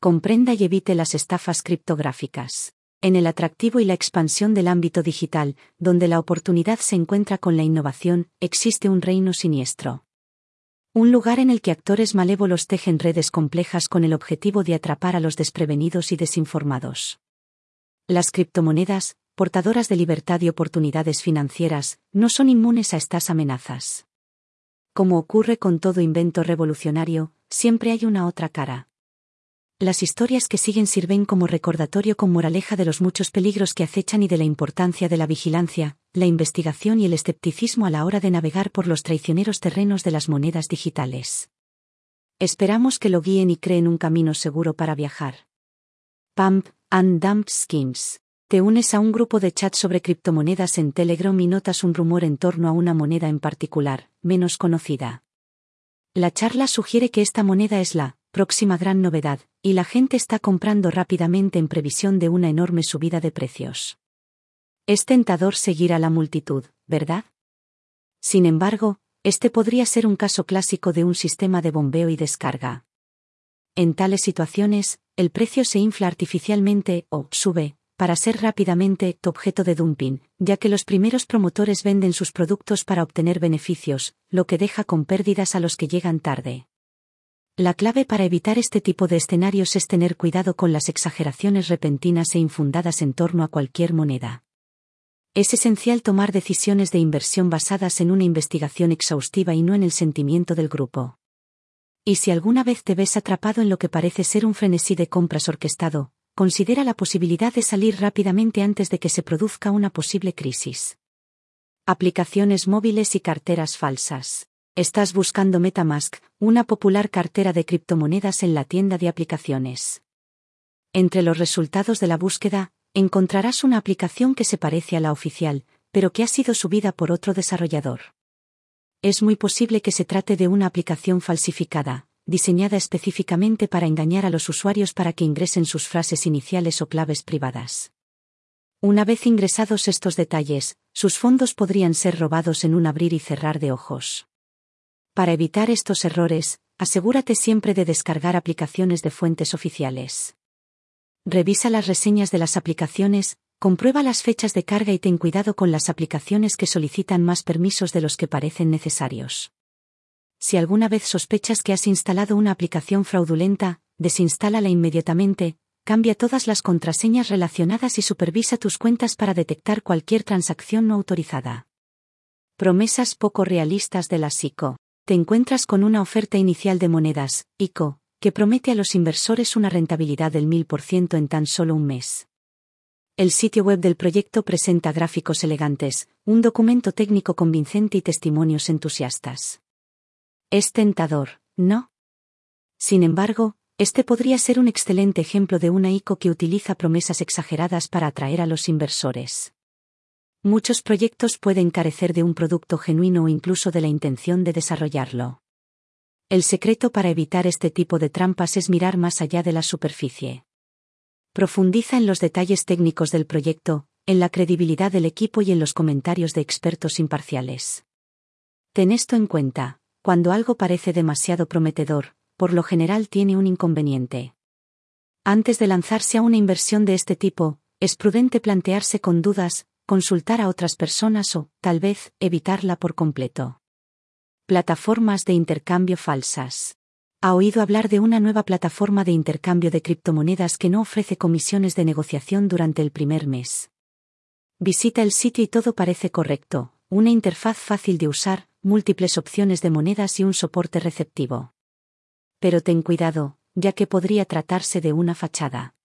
Comprenda y evite las estafas criptográficas. En el atractivo y la expansión del ámbito digital, donde la oportunidad se encuentra con la innovación, existe un reino siniestro. Un lugar en el que actores malévolos tejen redes complejas con el objetivo de atrapar a los desprevenidos y desinformados. Las criptomonedas, portadoras de libertad y oportunidades financieras, no son inmunes a estas amenazas. Como ocurre con todo invento revolucionario, siempre hay una otra cara. Las historias que siguen sirven como recordatorio con moraleja de los muchos peligros que acechan y de la importancia de la vigilancia, la investigación y el escepticismo a la hora de navegar por los traicioneros terrenos de las monedas digitales. Esperamos que lo guíen y creen un camino seguro para viajar. Pump and Dump Schemes. Te unes a un grupo de chat sobre criptomonedas en Telegram y notas un rumor en torno a una moneda en particular, menos conocida. La charla sugiere que esta moneda es la próxima gran novedad, y la gente está comprando rápidamente en previsión de una enorme subida de precios. Es tentador seguir a la multitud, ¿verdad? Sin embargo, este podría ser un caso clásico de un sistema de bombeo y descarga. En tales situaciones, el precio se infla artificialmente o sube, para ser rápidamente objeto de dumping, ya que los primeros promotores venden sus productos para obtener beneficios, lo que deja con pérdidas a los que llegan tarde. La clave para evitar este tipo de escenarios es tener cuidado con las exageraciones repentinas e infundadas en torno a cualquier moneda. Es esencial tomar decisiones de inversión basadas en una investigación exhaustiva y no en el sentimiento del grupo. Y si alguna vez te ves atrapado en lo que parece ser un frenesí de compras orquestado, considera la posibilidad de salir rápidamente antes de que se produzca una posible crisis. Aplicaciones móviles y carteras falsas. Estás buscando Metamask, una popular cartera de criptomonedas en la tienda de aplicaciones. Entre los resultados de la búsqueda, encontrarás una aplicación que se parece a la oficial, pero que ha sido subida por otro desarrollador. Es muy posible que se trate de una aplicación falsificada, diseñada específicamente para engañar a los usuarios para que ingresen sus frases iniciales o claves privadas. Una vez ingresados estos detalles, sus fondos podrían ser robados en un abrir y cerrar de ojos. Para evitar estos errores, asegúrate siempre de descargar aplicaciones de fuentes oficiales. Revisa las reseñas de las aplicaciones, comprueba las fechas de carga y ten cuidado con las aplicaciones que solicitan más permisos de los que parecen necesarios. Si alguna vez sospechas que has instalado una aplicación fraudulenta, desinstálala inmediatamente, cambia todas las contraseñas relacionadas y supervisa tus cuentas para detectar cualquier transacción no autorizada. Promesas poco realistas de la SICO te encuentras con una oferta inicial de monedas, ICO, que promete a los inversores una rentabilidad del 1000% en tan solo un mes. El sitio web del proyecto presenta gráficos elegantes, un documento técnico convincente y testimonios entusiastas. Es tentador, ¿no? Sin embargo, este podría ser un excelente ejemplo de una ICO que utiliza promesas exageradas para atraer a los inversores. Muchos proyectos pueden carecer de un producto genuino o incluso de la intención de desarrollarlo. El secreto para evitar este tipo de trampas es mirar más allá de la superficie. Profundiza en los detalles técnicos del proyecto, en la credibilidad del equipo y en los comentarios de expertos imparciales. Ten esto en cuenta, cuando algo parece demasiado prometedor, por lo general tiene un inconveniente. Antes de lanzarse a una inversión de este tipo, es prudente plantearse con dudas, consultar a otras personas o, tal vez, evitarla por completo. Plataformas de intercambio falsas. ¿Ha oído hablar de una nueva plataforma de intercambio de criptomonedas que no ofrece comisiones de negociación durante el primer mes? Visita el sitio y todo parece correcto, una interfaz fácil de usar, múltiples opciones de monedas y un soporte receptivo. Pero ten cuidado, ya que podría tratarse de una fachada.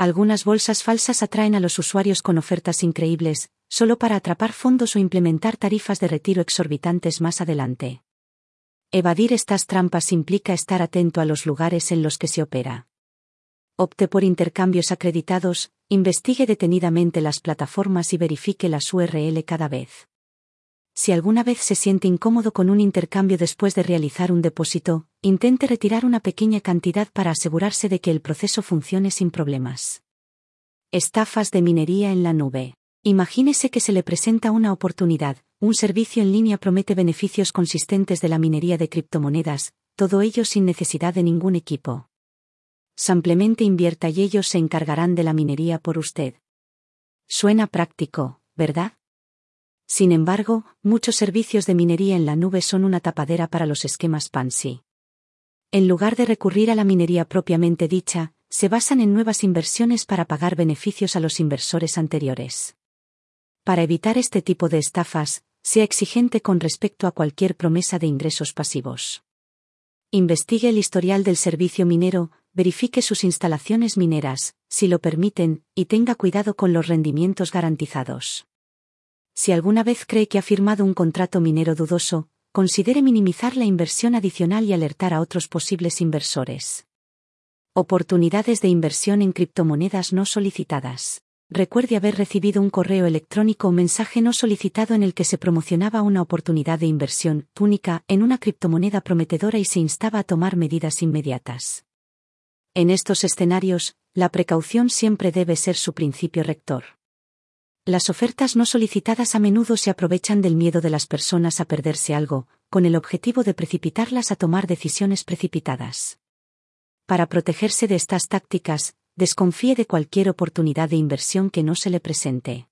Algunas bolsas falsas atraen a los usuarios con ofertas increíbles, solo para atrapar fondos o implementar tarifas de retiro exorbitantes más adelante. Evadir estas trampas implica estar atento a los lugares en los que se opera. Opte por intercambios acreditados, investigue detenidamente las plataformas y verifique las URL cada vez. Si alguna vez se siente incómodo con un intercambio después de realizar un depósito, intente retirar una pequeña cantidad para asegurarse de que el proceso funcione sin problemas. Estafas de minería en la nube. Imagínese que se le presenta una oportunidad, un servicio en línea promete beneficios consistentes de la minería de criptomonedas, todo ello sin necesidad de ningún equipo. Simplemente invierta y ellos se encargarán de la minería por usted. Suena práctico, ¿verdad? Sin embargo, muchos servicios de minería en la nube son una tapadera para los esquemas Pansy. En lugar de recurrir a la minería propiamente dicha, se basan en nuevas inversiones para pagar beneficios a los inversores anteriores. Para evitar este tipo de estafas, sea exigente con respecto a cualquier promesa de ingresos pasivos. Investigue el historial del servicio minero, verifique sus instalaciones mineras, si lo permiten, y tenga cuidado con los rendimientos garantizados. Si alguna vez cree que ha firmado un contrato minero dudoso, considere minimizar la inversión adicional y alertar a otros posibles inversores. Oportunidades de inversión en criptomonedas no solicitadas. Recuerde haber recibido un correo electrónico o mensaje no solicitado en el que se promocionaba una oportunidad de inversión única en una criptomoneda prometedora y se instaba a tomar medidas inmediatas. En estos escenarios, la precaución siempre debe ser su principio rector. Las ofertas no solicitadas a menudo se aprovechan del miedo de las personas a perderse algo, con el objetivo de precipitarlas a tomar decisiones precipitadas. Para protegerse de estas tácticas, desconfíe de cualquier oportunidad de inversión que no se le presente.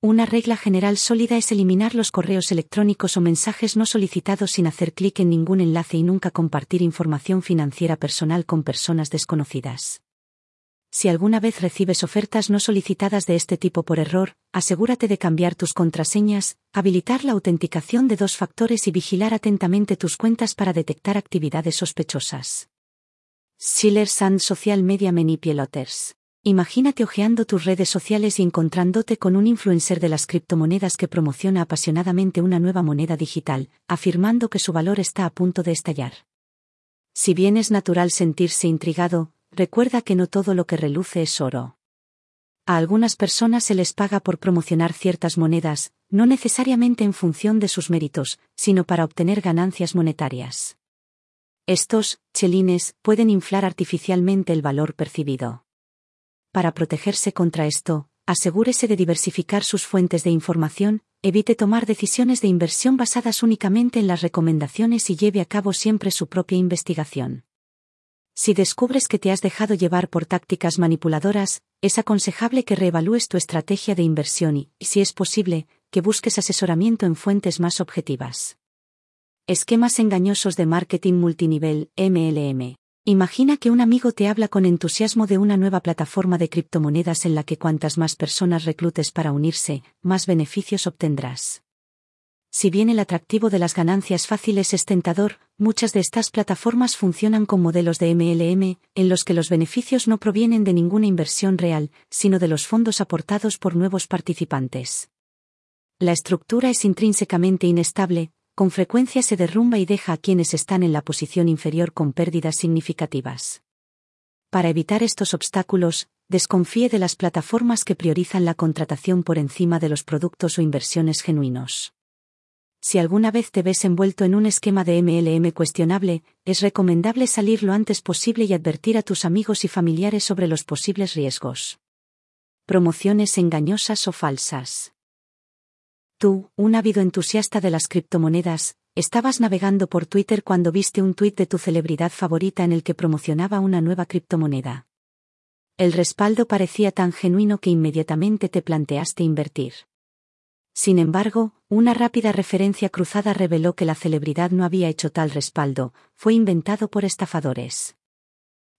Una regla general sólida es eliminar los correos electrónicos o mensajes no solicitados sin hacer clic en ningún enlace y nunca compartir información financiera personal con personas desconocidas. Si alguna vez recibes ofertas no solicitadas de este tipo por error, asegúrate de cambiar tus contraseñas, habilitar la autenticación de dos factores y vigilar atentamente tus cuentas para detectar actividades sospechosas. Schillers and Social Media Manipuloters Imagínate hojeando tus redes sociales y encontrándote con un influencer de las criptomonedas que promociona apasionadamente una nueva moneda digital, afirmando que su valor está a punto de estallar. Si bien es natural sentirse intrigado, recuerda que no todo lo que reluce es oro. A algunas personas se les paga por promocionar ciertas monedas, no necesariamente en función de sus méritos, sino para obtener ganancias monetarias. Estos, chelines, pueden inflar artificialmente el valor percibido. Para protegerse contra esto, asegúrese de diversificar sus fuentes de información, evite tomar decisiones de inversión basadas únicamente en las recomendaciones y lleve a cabo siempre su propia investigación. Si descubres que te has dejado llevar por tácticas manipuladoras, es aconsejable que reevalúes tu estrategia de inversión y, si es posible, que busques asesoramiento en fuentes más objetivas. Esquemas engañosos de marketing multinivel, MLM. Imagina que un amigo te habla con entusiasmo de una nueva plataforma de criptomonedas en la que cuantas más personas reclutes para unirse, más beneficios obtendrás. Si bien el atractivo de las ganancias fáciles es tentador, muchas de estas plataformas funcionan con modelos de MLM, en los que los beneficios no provienen de ninguna inversión real, sino de los fondos aportados por nuevos participantes. La estructura es intrínsecamente inestable, con frecuencia se derrumba y deja a quienes están en la posición inferior con pérdidas significativas. Para evitar estos obstáculos, desconfíe de las plataformas que priorizan la contratación por encima de los productos o inversiones genuinos. Si alguna vez te ves envuelto en un esquema de MLM cuestionable, es recomendable salir lo antes posible y advertir a tus amigos y familiares sobre los posibles riesgos. Promociones engañosas o falsas. Tú, un ávido entusiasta de las criptomonedas, estabas navegando por Twitter cuando viste un tuit de tu celebridad favorita en el que promocionaba una nueva criptomoneda. El respaldo parecía tan genuino que inmediatamente te planteaste invertir. Sin embargo, una rápida referencia cruzada reveló que la celebridad no había hecho tal respaldo, fue inventado por estafadores.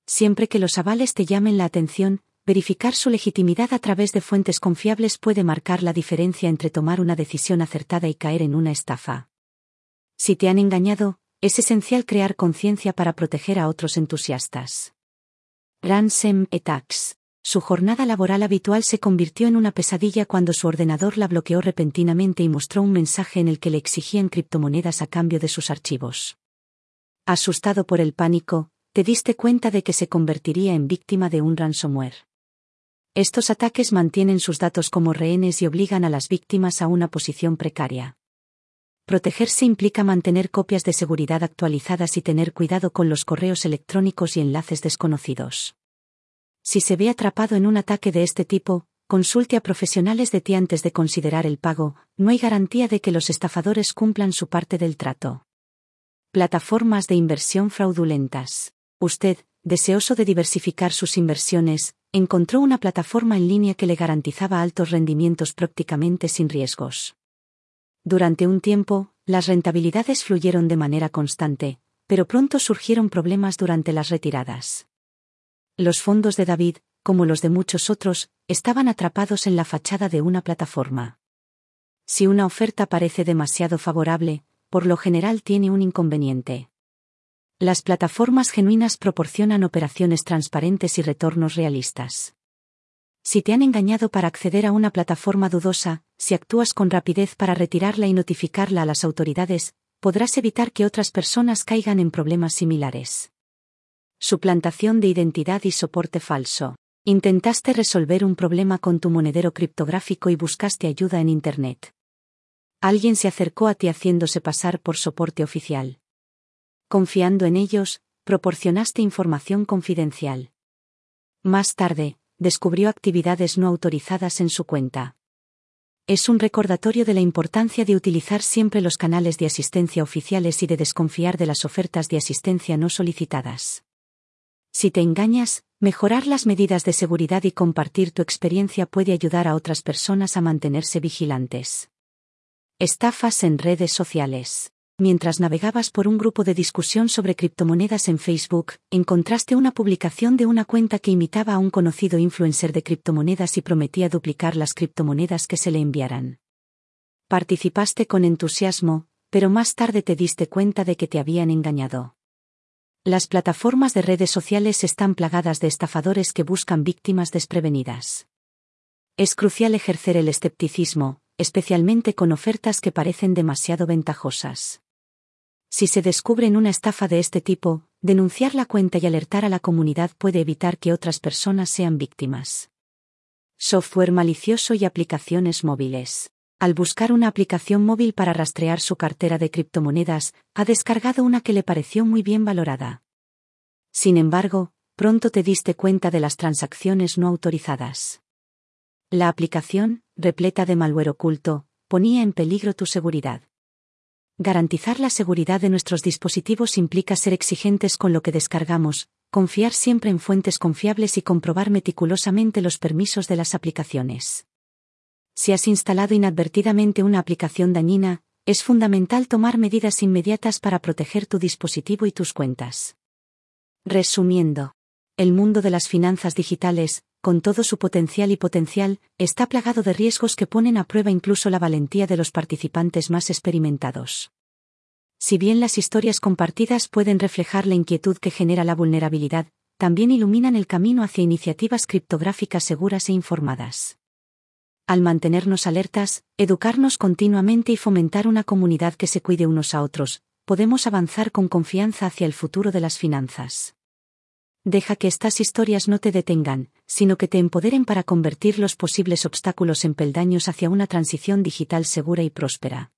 Siempre que los avales te llamen la atención, verificar su legitimidad a través de fuentes confiables puede marcar la diferencia entre tomar una decisión acertada y caer en una estafa. Si te han engañado, es esencial crear conciencia para proteger a otros entusiastas. Ransom Attacks. Su jornada laboral habitual se convirtió en una pesadilla cuando su ordenador la bloqueó repentinamente y mostró un mensaje en el que le exigían criptomonedas a cambio de sus archivos. Asustado por el pánico, te diste cuenta de que se convertiría en víctima de un ransomware. Estos ataques mantienen sus datos como rehenes y obligan a las víctimas a una posición precaria. Protegerse implica mantener copias de seguridad actualizadas y tener cuidado con los correos electrónicos y enlaces desconocidos. Si se ve atrapado en un ataque de este tipo, consulte a profesionales de ti antes de considerar el pago, no hay garantía de que los estafadores cumplan su parte del trato. Plataformas de inversión fraudulentas. Usted, deseoso de diversificar sus inversiones, encontró una plataforma en línea que le garantizaba altos rendimientos prácticamente sin riesgos. Durante un tiempo, las rentabilidades fluyeron de manera constante, pero pronto surgieron problemas durante las retiradas. Los fondos de David, como los de muchos otros, estaban atrapados en la fachada de una plataforma. Si una oferta parece demasiado favorable, por lo general tiene un inconveniente. Las plataformas genuinas proporcionan operaciones transparentes y retornos realistas. Si te han engañado para acceder a una plataforma dudosa, si actúas con rapidez para retirarla y notificarla a las autoridades, podrás evitar que otras personas caigan en problemas similares. Suplantación de identidad y soporte falso. Intentaste resolver un problema con tu monedero criptográfico y buscaste ayuda en Internet. Alguien se acercó a ti haciéndose pasar por soporte oficial. Confiando en ellos, proporcionaste información confidencial. Más tarde, descubrió actividades no autorizadas en su cuenta. Es un recordatorio de la importancia de utilizar siempre los canales de asistencia oficiales y de desconfiar de las ofertas de asistencia no solicitadas. Si te engañas, mejorar las medidas de seguridad y compartir tu experiencia puede ayudar a otras personas a mantenerse vigilantes. Estafas en redes sociales. Mientras navegabas por un grupo de discusión sobre criptomonedas en Facebook, encontraste una publicación de una cuenta que imitaba a un conocido influencer de criptomonedas y prometía duplicar las criptomonedas que se le enviaran. Participaste con entusiasmo, pero más tarde te diste cuenta de que te habían engañado. Las plataformas de redes sociales están plagadas de estafadores que buscan víctimas desprevenidas. Es crucial ejercer el escepticismo, especialmente con ofertas que parecen demasiado ventajosas. Si se descubre una estafa de este tipo, denunciar la cuenta y alertar a la comunidad puede evitar que otras personas sean víctimas. Software malicioso y aplicaciones móviles. Al buscar una aplicación móvil para rastrear su cartera de criptomonedas, ha descargado una que le pareció muy bien valorada. Sin embargo, pronto te diste cuenta de las transacciones no autorizadas. La aplicación, repleta de malware oculto, ponía en peligro tu seguridad. Garantizar la seguridad de nuestros dispositivos implica ser exigentes con lo que descargamos, confiar siempre en fuentes confiables y comprobar meticulosamente los permisos de las aplicaciones. Si has instalado inadvertidamente una aplicación dañina, es fundamental tomar medidas inmediatas para proteger tu dispositivo y tus cuentas. Resumiendo, el mundo de las finanzas digitales, con todo su potencial y potencial, está plagado de riesgos que ponen a prueba incluso la valentía de los participantes más experimentados. Si bien las historias compartidas pueden reflejar la inquietud que genera la vulnerabilidad, también iluminan el camino hacia iniciativas criptográficas seguras e informadas. Al mantenernos alertas, educarnos continuamente y fomentar una comunidad que se cuide unos a otros, podemos avanzar con confianza hacia el futuro de las finanzas. Deja que estas historias no te detengan, sino que te empoderen para convertir los posibles obstáculos en peldaños hacia una transición digital segura y próspera.